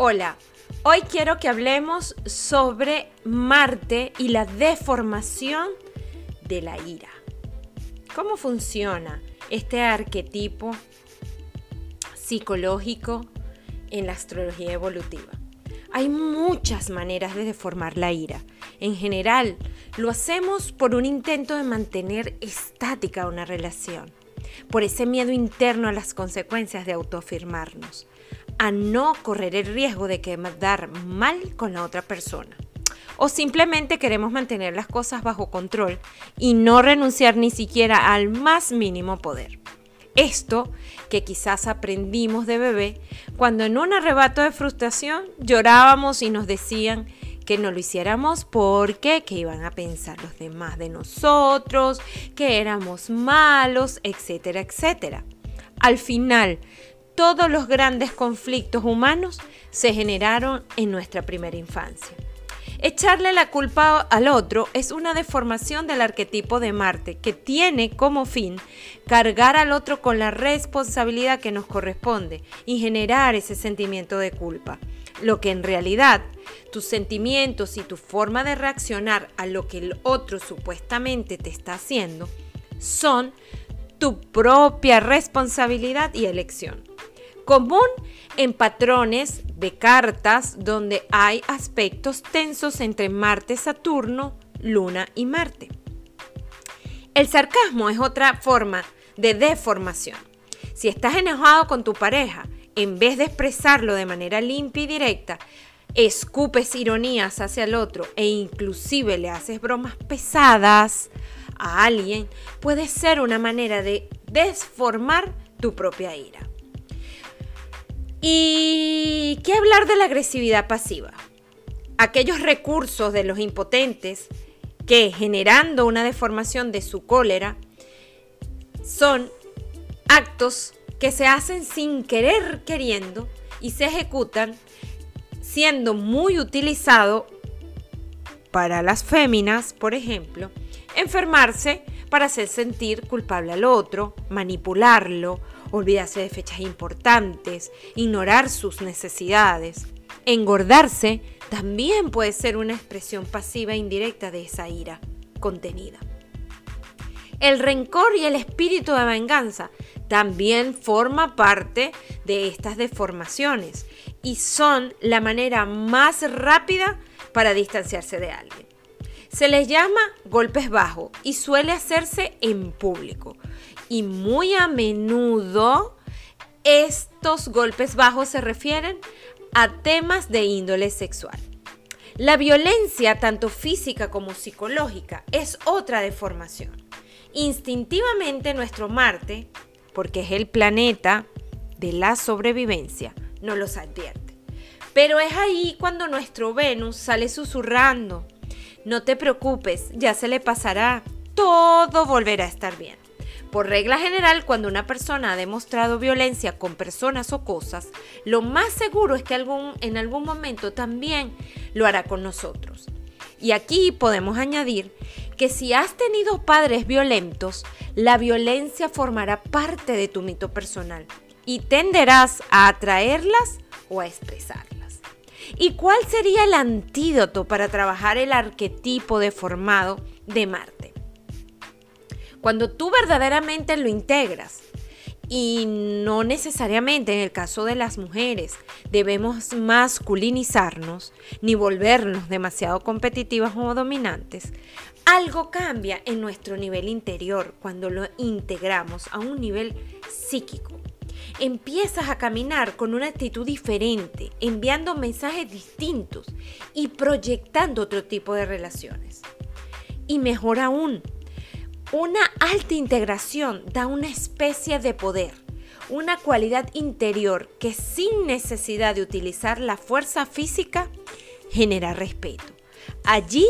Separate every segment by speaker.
Speaker 1: Hola, hoy quiero que hablemos sobre Marte y la deformación de la ira. ¿Cómo funciona este arquetipo psicológico en la astrología evolutiva? Hay muchas maneras de deformar la ira. En general, lo hacemos por un intento de mantener estática una relación, por ese miedo interno a las consecuencias de autoafirmarnos a no correr el riesgo de quedar mal con la otra persona. O simplemente queremos mantener las cosas bajo control y no renunciar ni siquiera al más mínimo poder. Esto que quizás aprendimos de bebé cuando en un arrebato de frustración llorábamos y nos decían que no lo hiciéramos porque que iban a pensar los demás de nosotros, que éramos malos, etcétera, etcétera. Al final, todos los grandes conflictos humanos se generaron en nuestra primera infancia. Echarle la culpa al otro es una deformación del arquetipo de Marte que tiene como fin cargar al otro con la responsabilidad que nos corresponde y generar ese sentimiento de culpa. Lo que en realidad tus sentimientos y tu forma de reaccionar a lo que el otro supuestamente te está haciendo son tu propia responsabilidad y elección común en patrones de cartas donde hay aspectos tensos entre Marte, Saturno, Luna y Marte. El sarcasmo es otra forma de deformación. Si estás enojado con tu pareja, en vez de expresarlo de manera limpia y directa, escupes ironías hacia el otro e inclusive le haces bromas pesadas a alguien, puede ser una manera de desformar tu propia ira. ¿Y qué hablar de la agresividad pasiva? Aquellos recursos de los impotentes que generando una deformación de su cólera son actos que se hacen sin querer queriendo y se ejecutan siendo muy utilizado para las féminas, por ejemplo, enfermarse para hacer sentir culpable al otro, manipularlo olvidarse de fechas importantes, ignorar sus necesidades. Engordarse también puede ser una expresión pasiva e indirecta de esa ira contenida. El rencor y el espíritu de venganza también forma parte de estas deformaciones y son la manera más rápida para distanciarse de alguien. Se les llama golpes bajos y suele hacerse en público y muy a menudo estos golpes bajos se refieren a temas de índole sexual. La violencia, tanto física como psicológica, es otra deformación. Instintivamente nuestro Marte, porque es el planeta de la sobrevivencia, no los advierte. Pero es ahí cuando nuestro Venus sale susurrando. No te preocupes, ya se le pasará, todo volverá a estar bien. Por regla general, cuando una persona ha demostrado violencia con personas o cosas, lo más seguro es que algún, en algún momento también lo hará con nosotros. Y aquí podemos añadir que si has tenido padres violentos, la violencia formará parte de tu mito personal y tenderás a atraerlas o a expresarlas. ¿Y cuál sería el antídoto para trabajar el arquetipo deformado de Marte? Cuando tú verdaderamente lo integras, y no necesariamente en el caso de las mujeres debemos masculinizarnos ni volvernos demasiado competitivas o dominantes. Algo cambia en nuestro nivel interior cuando lo integramos a un nivel psíquico. Empiezas a caminar con una actitud diferente, enviando mensajes distintos y proyectando otro tipo de relaciones. Y mejor aún, una alta integración da una especie de poder, una cualidad interior que sin necesidad de utilizar la fuerza física genera respeto. Allí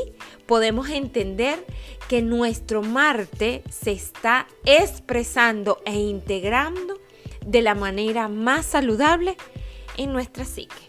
Speaker 1: podemos entender que nuestro Marte se está expresando e integrando de la manera más saludable en nuestra psique.